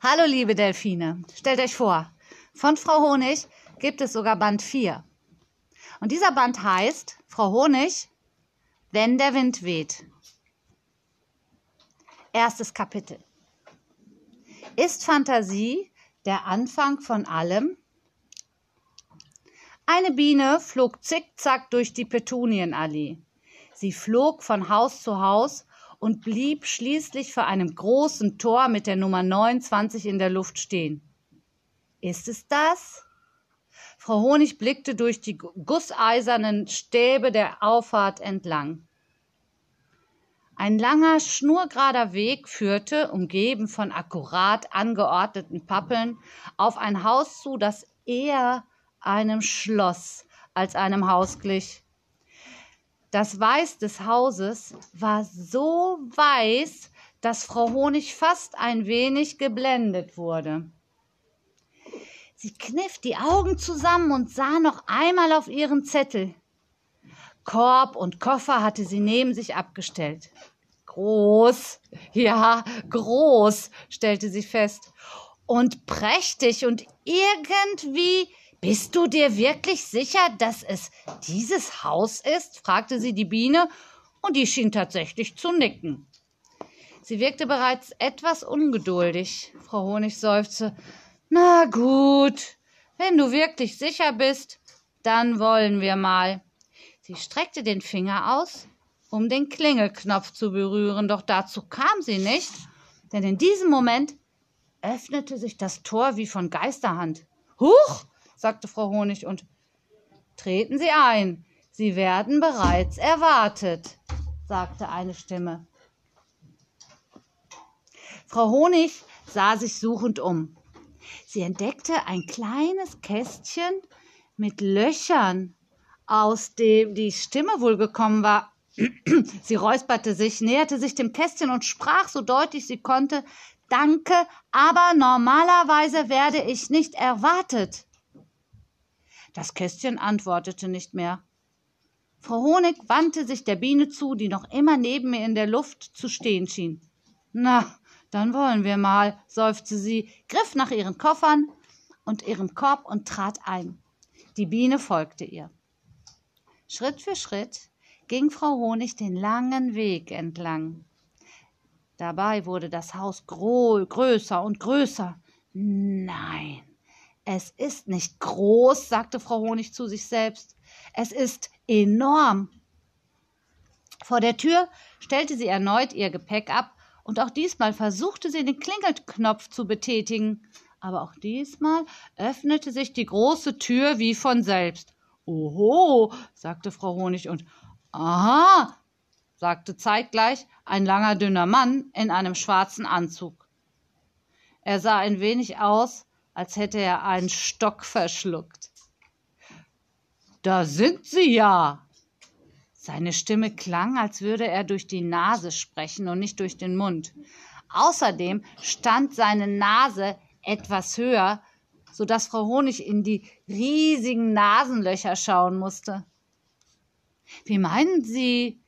Hallo liebe Delfine, stellt euch vor, von Frau Honig gibt es sogar Band 4. Und dieser Band heißt Frau Honig, wenn der Wind weht. Erstes Kapitel. Ist Fantasie der Anfang von allem? Eine Biene flog zickzack durch die Petunienallee. Sie flog von Haus zu Haus und blieb schließlich vor einem großen Tor mit der Nummer 29 in der Luft stehen. Ist es das? Frau Honig blickte durch die gusseisernen Stäbe der Auffahrt entlang. Ein langer, schnurgerader Weg führte, umgeben von akkurat angeordneten Pappeln, auf ein Haus zu, das eher einem Schloss als einem Haus glich. Das Weiß des Hauses war so weiß, dass Frau Honig fast ein wenig geblendet wurde. Sie kniff die Augen zusammen und sah noch einmal auf ihren Zettel. Korb und Koffer hatte sie neben sich abgestellt. Groß, ja, groß, stellte sie fest. Und prächtig und irgendwie bist du dir wirklich sicher, dass es dieses Haus ist? fragte sie die Biene, und die schien tatsächlich zu nicken. Sie wirkte bereits etwas ungeduldig. Frau Honig seufzte. Na gut, wenn du wirklich sicher bist, dann wollen wir mal. Sie streckte den Finger aus, um den Klingelknopf zu berühren, doch dazu kam sie nicht, denn in diesem Moment öffnete sich das Tor wie von Geisterhand. Huch! Sagte Frau Honig, und treten Sie ein. Sie werden bereits erwartet, sagte eine Stimme. Frau Honig sah sich suchend um. Sie entdeckte ein kleines Kästchen mit Löchern, aus dem die Stimme wohl gekommen war. Sie räusperte sich, näherte sich dem Kästchen und sprach so deutlich sie konnte Danke, aber normalerweise werde ich nicht erwartet. Das Kästchen antwortete nicht mehr. Frau Honig wandte sich der Biene zu, die noch immer neben mir in der Luft zu stehen schien. Na, dann wollen wir mal, seufzte sie, griff nach ihren Koffern und ihrem Korb und trat ein. Die Biene folgte ihr. Schritt für Schritt ging Frau Honig den langen Weg entlang. Dabei wurde das Haus größer und größer. Nein, es ist nicht groß, sagte Frau Honig zu sich selbst. Es ist enorm. Vor der Tür stellte sie erneut ihr Gepäck ab, und auch diesmal versuchte sie den Klingelknopf zu betätigen. Aber auch diesmal öffnete sich die große Tür wie von selbst. Oho, sagte Frau Honig und Aha, sagte zeitgleich ein langer, dünner Mann in einem schwarzen Anzug. Er sah ein wenig aus als hätte er einen Stock verschluckt. Da sind Sie ja. Seine Stimme klang, als würde er durch die Nase sprechen und nicht durch den Mund. Außerdem stand seine Nase etwas höher, so dass Frau Honig in die riesigen Nasenlöcher schauen musste. Wie meinen Sie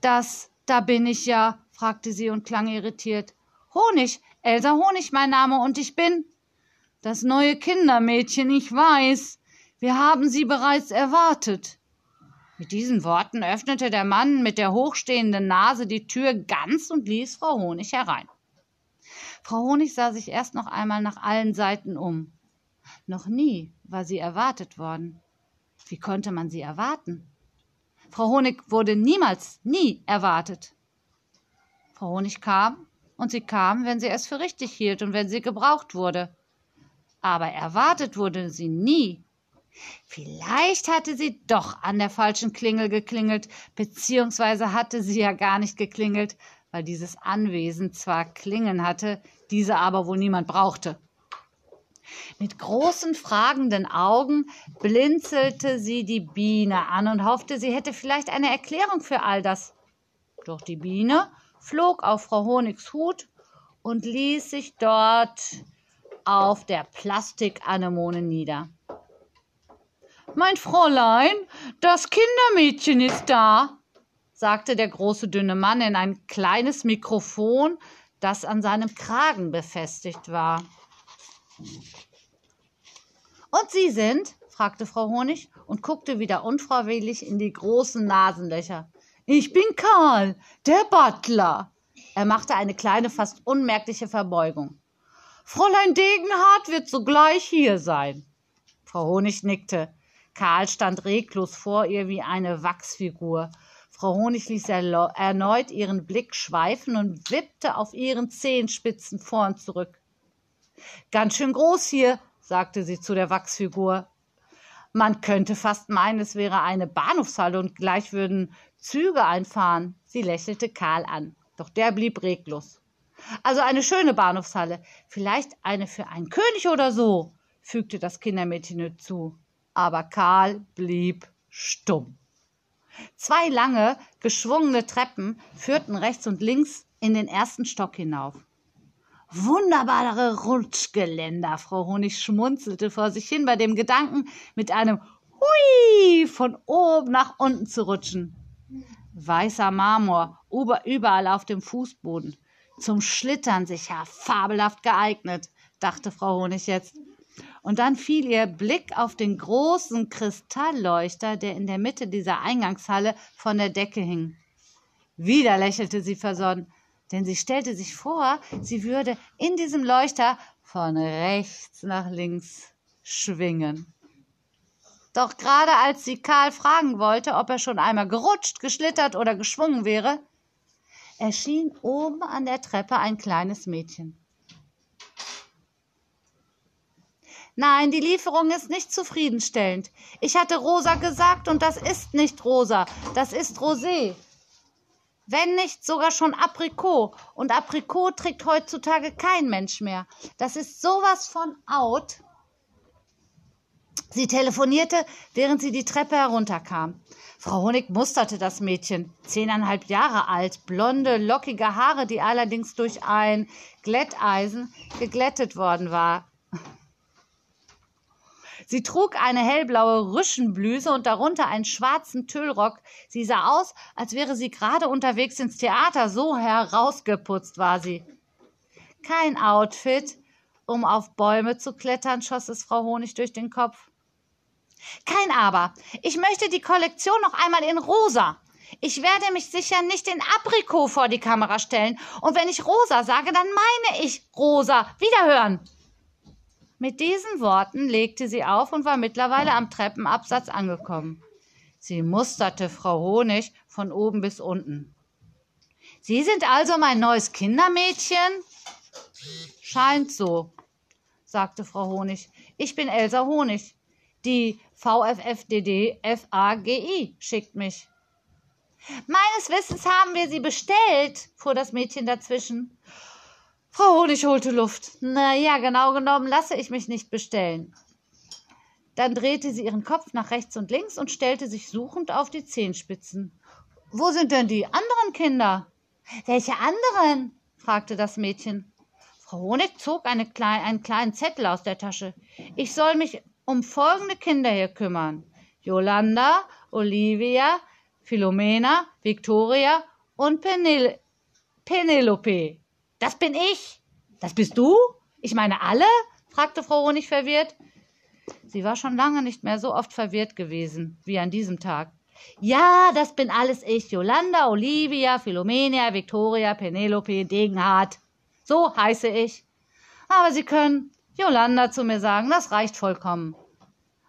das? Da bin ich ja, fragte sie und klang irritiert. Honig, Elsa Honig mein Name und ich bin. Das neue Kindermädchen, ich weiß. Wir haben Sie bereits erwartet. Mit diesen Worten öffnete der Mann mit der hochstehenden Nase die Tür ganz und ließ Frau Honig herein. Frau Honig sah sich erst noch einmal nach allen Seiten um. Noch nie war sie erwartet worden. Wie konnte man sie erwarten? Frau Honig wurde niemals, nie erwartet. Frau Honig kam, und sie kam, wenn sie es für richtig hielt und wenn sie gebraucht wurde aber erwartet wurde sie nie. Vielleicht hatte sie doch an der falschen Klingel geklingelt, beziehungsweise hatte sie ja gar nicht geklingelt, weil dieses Anwesen zwar Klingeln hatte, diese aber wohl niemand brauchte. Mit großen fragenden Augen blinzelte sie die Biene an und hoffte, sie hätte vielleicht eine Erklärung für all das. Doch die Biene flog auf Frau Honigs Hut und ließ sich dort auf der Plastikanemone nieder. Mein Fräulein, das Kindermädchen ist da, sagte der große dünne Mann in ein kleines Mikrofon, das an seinem Kragen befestigt war. Und Sie sind? fragte Frau Honig und guckte wieder unfreiwillig in die großen Nasenlöcher. Ich bin Karl, der Butler. Er machte eine kleine, fast unmerkliche Verbeugung. Fräulein Degenhardt wird sogleich hier sein. Frau Honig nickte. Karl stand reglos vor ihr wie eine Wachsfigur. Frau Honig ließ erneut ihren Blick schweifen und wippte auf ihren Zehenspitzen vor und zurück. Ganz schön groß hier, sagte sie zu der Wachsfigur. Man könnte fast meinen, es wäre eine Bahnhofshalle und gleich würden Züge einfahren. Sie lächelte Karl an, doch der blieb reglos. Also eine schöne Bahnhofshalle, vielleicht eine für einen König oder so, fügte das Kindermädchen hinzu. Aber Karl blieb stumm. Zwei lange, geschwungene Treppen führten rechts und links in den ersten Stock hinauf. Wunderbare Rutschgeländer. Frau Honig schmunzelte vor sich hin bei dem Gedanken, mit einem Hui von oben nach unten zu rutschen. Weißer Marmor, überall auf dem Fußboden. Zum Schlittern sicher fabelhaft geeignet, dachte Frau Honig jetzt und dann fiel ihr Blick auf den großen Kristallleuchter, der in der Mitte dieser Eingangshalle von der Decke hing. Wieder lächelte sie versonnen, denn sie stellte sich vor, sie würde in diesem Leuchter von rechts nach links schwingen. Doch gerade als sie Karl fragen wollte, ob er schon einmal gerutscht, geschlittert oder geschwungen wäre, erschien oben an der Treppe ein kleines Mädchen. Nein, die Lieferung ist nicht zufriedenstellend. Ich hatte Rosa gesagt und das ist nicht Rosa, das ist Rosé. Wenn nicht sogar schon Aprikot. Und Aprikot trägt heutzutage kein Mensch mehr. Das ist sowas von out. Sie telefonierte, während sie die Treppe herunterkam. Frau Honig musterte das Mädchen, zehneinhalb Jahre alt, blonde, lockige Haare, die allerdings durch ein Glätteisen geglättet worden war. Sie trug eine hellblaue Rüschenbluse und darunter einen schwarzen Tüllrock. Sie sah aus, als wäre sie gerade unterwegs ins Theater, so herausgeputzt war sie. Kein Outfit, um auf Bäume zu klettern, schoss es Frau Honig durch den Kopf. Kein Aber. Ich möchte die Kollektion noch einmal in rosa. Ich werde mich sicher nicht in Aprikot vor die Kamera stellen. Und wenn ich rosa sage, dann meine ich rosa. Wiederhören. Mit diesen Worten legte sie auf und war mittlerweile am Treppenabsatz angekommen. Sie musterte Frau Honig von oben bis unten. Sie sind also mein neues Kindermädchen? Scheint so, sagte Frau Honig. Ich bin Elsa Honig. Die VFFDD FAGI schickt mich. Meines Wissens haben wir sie bestellt, fuhr das Mädchen dazwischen. Frau Honig holte Luft. Na ja, genau genommen lasse ich mich nicht bestellen. Dann drehte sie ihren Kopf nach rechts und links und stellte sich suchend auf die Zehenspitzen. Wo sind denn die anderen Kinder? Welche anderen? fragte das Mädchen. Frau Honig zog eine klein, einen kleinen Zettel aus der Tasche. Ich soll mich um folgende Kinder hier kümmern. Yolanda, Olivia, Philomena, Victoria und Penel Penelope. Das bin ich. Das bist du? Ich meine alle? fragte Frau Honig verwirrt. Sie war schon lange nicht mehr so oft verwirrt gewesen wie an diesem Tag. Ja, das bin alles ich. Yolanda, Olivia, Philomenia, Victoria, Penelope, Degenhardt. So heiße ich. Aber Sie können Yolanda zu mir sagen, das reicht vollkommen.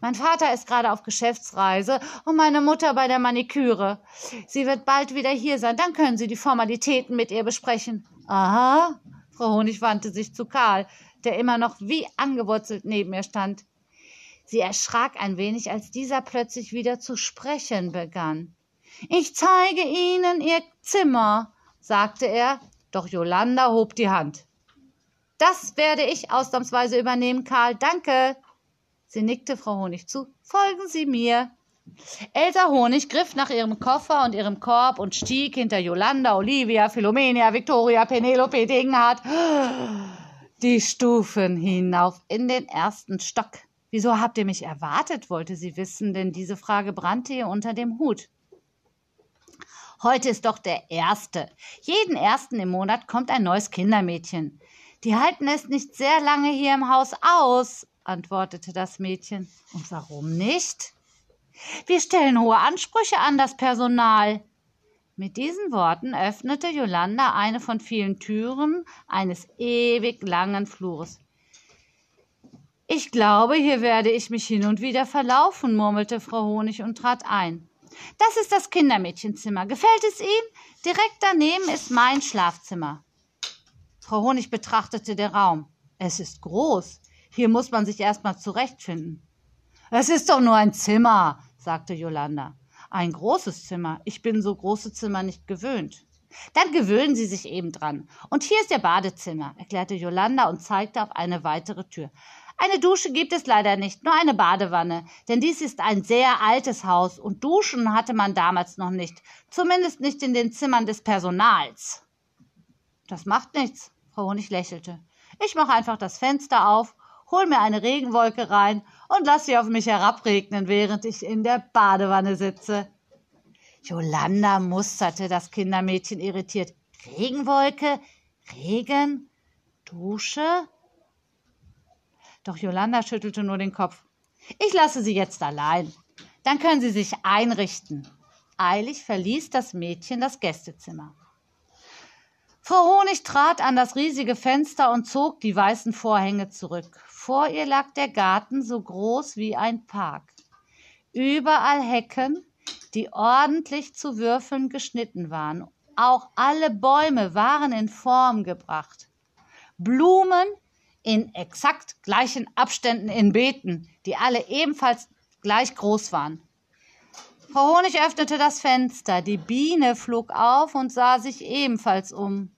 Mein Vater ist gerade auf Geschäftsreise und meine Mutter bei der Maniküre. Sie wird bald wieder hier sein, dann können Sie die Formalitäten mit ihr besprechen. Aha. Frau Honig wandte sich zu Karl, der immer noch wie angewurzelt neben ihr stand. Sie erschrak ein wenig, als dieser plötzlich wieder zu sprechen begann. Ich zeige Ihnen Ihr Zimmer, sagte er, doch Jolanda hob die Hand. Das werde ich ausnahmsweise übernehmen, Karl. Danke. Sie nickte Frau Honig zu. Folgen Sie mir. Elsa Honig griff nach ihrem Koffer und ihrem Korb und stieg hinter Jolanda, Olivia, Philomenia, Victoria, Penelope, Degenhardt die Stufen hinauf in den ersten Stock. Wieso habt ihr mich erwartet, wollte sie wissen, denn diese Frage brannte ihr unter dem Hut. Heute ist doch der erste. Jeden ersten im Monat kommt ein neues Kindermädchen. Die halten es nicht sehr lange hier im Haus aus, antwortete das Mädchen. Und warum nicht? Wir stellen hohe Ansprüche an das Personal. Mit diesen Worten öffnete Jolanda eine von vielen Türen eines ewig langen Flures. Ich glaube, hier werde ich mich hin und wieder verlaufen, murmelte Frau Honig und trat ein. Das ist das Kindermädchenzimmer. Gefällt es Ihnen? Direkt daneben ist mein Schlafzimmer. Frau Honig betrachtete den Raum. Es ist groß. Hier muss man sich erst mal zurechtfinden. Es ist doch nur ein Zimmer, sagte Jolanda. Ein großes Zimmer. Ich bin so große Zimmer nicht gewöhnt. Dann gewöhnen Sie sich eben dran. Und hier ist Ihr Badezimmer, erklärte Jolanda und zeigte auf eine weitere Tür. Eine Dusche gibt es leider nicht, nur eine Badewanne, denn dies ist ein sehr altes Haus und Duschen hatte man damals noch nicht, zumindest nicht in den Zimmern des Personals. Das macht nichts, Frau Honig lächelte. Ich mache einfach das Fenster auf, hol mir eine Regenwolke rein und lass sie auf mich herabregnen, während ich in der Badewanne sitze. Jolanda musterte das Kindermädchen irritiert. Regenwolke? Regen? Dusche? Doch Jolanda schüttelte nur den Kopf. Ich lasse Sie jetzt allein. Dann können Sie sich einrichten. Eilig verließ das Mädchen das Gästezimmer. Frau Honig trat an das riesige Fenster und zog die weißen Vorhänge zurück. Vor ihr lag der Garten so groß wie ein Park. Überall Hecken, die ordentlich zu Würfeln geschnitten waren. Auch alle Bäume waren in Form gebracht. Blumen in exakt gleichen Abständen in Beeten, die alle ebenfalls gleich groß waren. Frau Honig öffnete das Fenster, die Biene flog auf und sah sich ebenfalls um.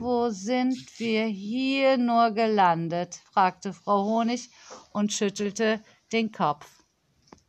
Wo sind wir hier nur gelandet? fragte Frau Honig und schüttelte den Kopf.